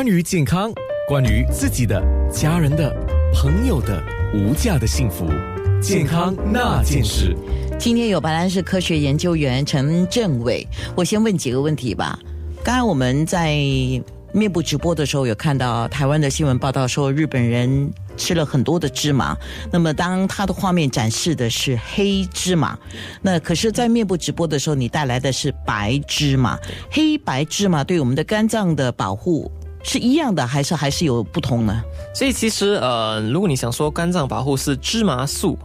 关于健康，关于自己的、家人的、朋友的无价的幸福，健康那件事。今天有白兰氏科学研究员陈政伟，我先问几个问题吧。刚才我们在面部直播的时候，有看到台湾的新闻报道说，日本人吃了很多的芝麻。那么，当他的画面展示的是黑芝麻，那可是，在面部直播的时候，你带来的是白芝麻。黑白芝麻对我们的肝脏的保护是一样的，还是还是有不同呢？所以其实呃，如果你想说肝脏保护是芝麻素。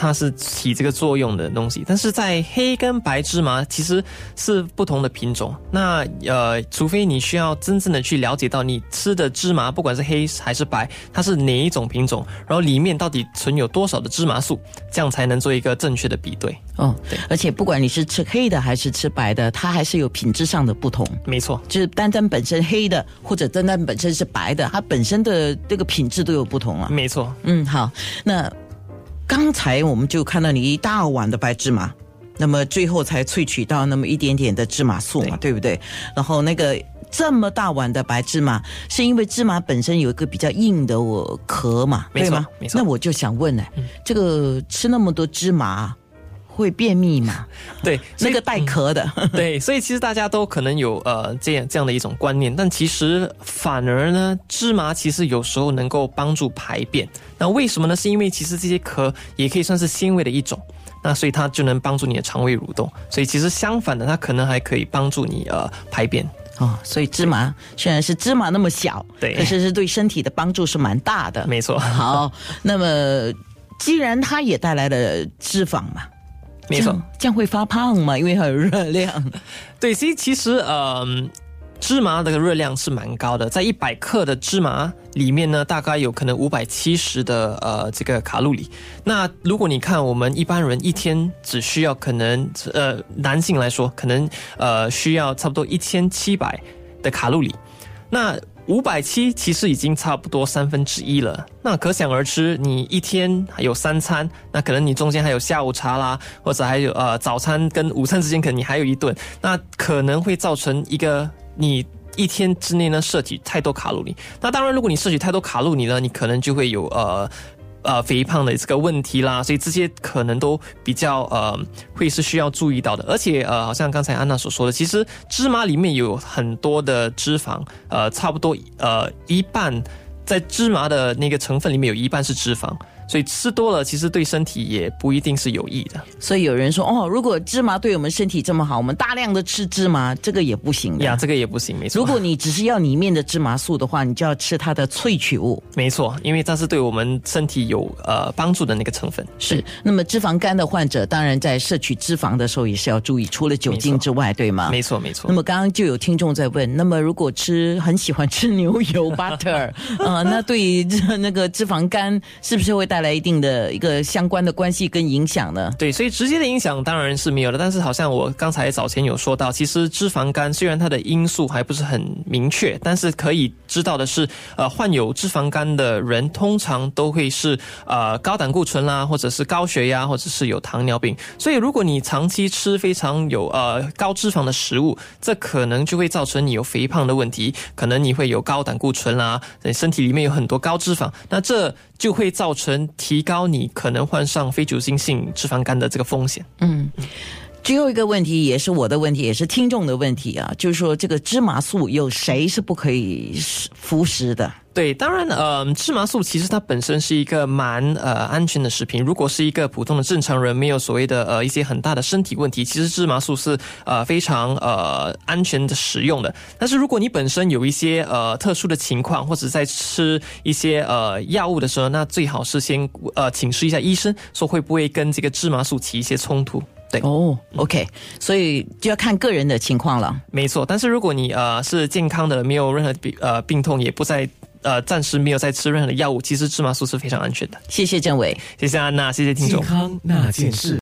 它是起这个作用的东西，但是在黑跟白芝麻其实是不同的品种。那呃，除非你需要真正的去了解到你吃的芝麻，不管是黑还是白，它是哪一种品种，然后里面到底存有多少的芝麻素，这样才能做一个正确的比对。哦，对，而且不管你是吃黑的还是吃白的，它还是有品质上的不同。没错，就是单单本身黑的，或者单单本身是白的，它本身的这个品质都有不同啊。没错，嗯，好，那。刚才我们就看到你一大碗的白芝麻，那么最后才萃取到那么一点点的芝麻素嘛，对不对？然后那个这么大碗的白芝麻，是因为芝麻本身有一个比较硬的我壳嘛，对吗？没错。那我就想问呢，这个吃那么多芝麻。会便秘嘛？对，那个带壳的。对，所以其实大家都可能有呃这样这样的一种观念，但其实反而呢，芝麻其实有时候能够帮助排便。那为什么呢？是因为其实这些壳也可以算是纤维的一种，那所以它就能帮助你的肠胃蠕动。所以其实相反的，它可能还可以帮助你呃排便。哦，所以芝麻虽然是芝麻那么小，对，可是是对身体的帮助是蛮大的。没错。好，那么既然它也带来了脂肪嘛。没错，这样会发胖嘛？因为它有热量。对，所以其实呃，芝麻的热量是蛮高的，在一百克的芝麻里面呢，大概有可能五百七十的呃这个卡路里。那如果你看我们一般人一天只需要可能呃男性来说，可能呃需要差不多一千七百的卡路里。那五百七其实已经差不多三分之一了，那可想而知，你一天还有三餐，那可能你中间还有下午茶啦，或者还有呃早餐跟午餐之间可能你还有一顿，那可能会造成一个你一天之内呢摄取太多卡路里。那当然，如果你摄取太多卡路里呢，你可能就会有呃。呃，肥胖的这个问题啦，所以这些可能都比较呃，会是需要注意到的。而且呃，好像刚才安娜所说的，其实芝麻里面有很多的脂肪，呃，差不多呃一半在芝麻的那个成分里面有一半是脂肪。所以吃多了，其实对身体也不一定是有益的。所以有人说，哦，如果芝麻对我们身体这么好，我们大量的吃芝麻，这个也不行呀，这个也不行，没错。如果你只是要里面的芝麻素的话，你就要吃它的萃取物。没错，因为它是对我们身体有呃帮助的那个成分。是。那么脂肪肝的患者，当然在摄取脂肪的时候也是要注意，除了酒精之外，对吗？没错，没错。那么刚刚就有听众在问，那么如果吃很喜欢吃牛油 butter 呃，那对于那个脂肪肝是不是会带带来一定的？一个相关的关系跟影响呢？对，所以直接的影响当然是没有了。但是好像我刚才早前有说到，其实脂肪肝虽然它的因素还不是很明确，但是可以知道的是，呃，患有脂肪肝的人通常都会是呃高胆固醇啦，或者是高血压，或者是有糖尿病。所以如果你长期吃非常有呃高脂肪的食物，这可能就会造成你有肥胖的问题，可能你会有高胆固醇啦，身体里面有很多高脂肪，那这就会造成提高你。可能患上非酒精性脂肪肝的这个风险。嗯，最后一个问题也是我的问题，也是听众的问题啊，就是说这个芝麻素有谁是不可以服食的？对，当然，呃，芝麻素其实它本身是一个蛮呃安全的食品。如果是一个普通的正常人，没有所谓的呃一些很大的身体问题，其实芝麻素是呃非常呃安全的食用的。但是如果你本身有一些呃特殊的情况，或者在吃一些呃药物的时候，那最好是先呃请示一下医生，说会不会跟这个芝麻素起一些冲突。对哦，OK，所以就要看个人的情况了。没错，但是如果你呃是健康的，没有任何病呃病痛，也不在。呃，暂时没有在吃任何的药物。其实芝麻素是非常安全的。谢谢郑伟，谢谢安娜，谢谢听众。健康那件事。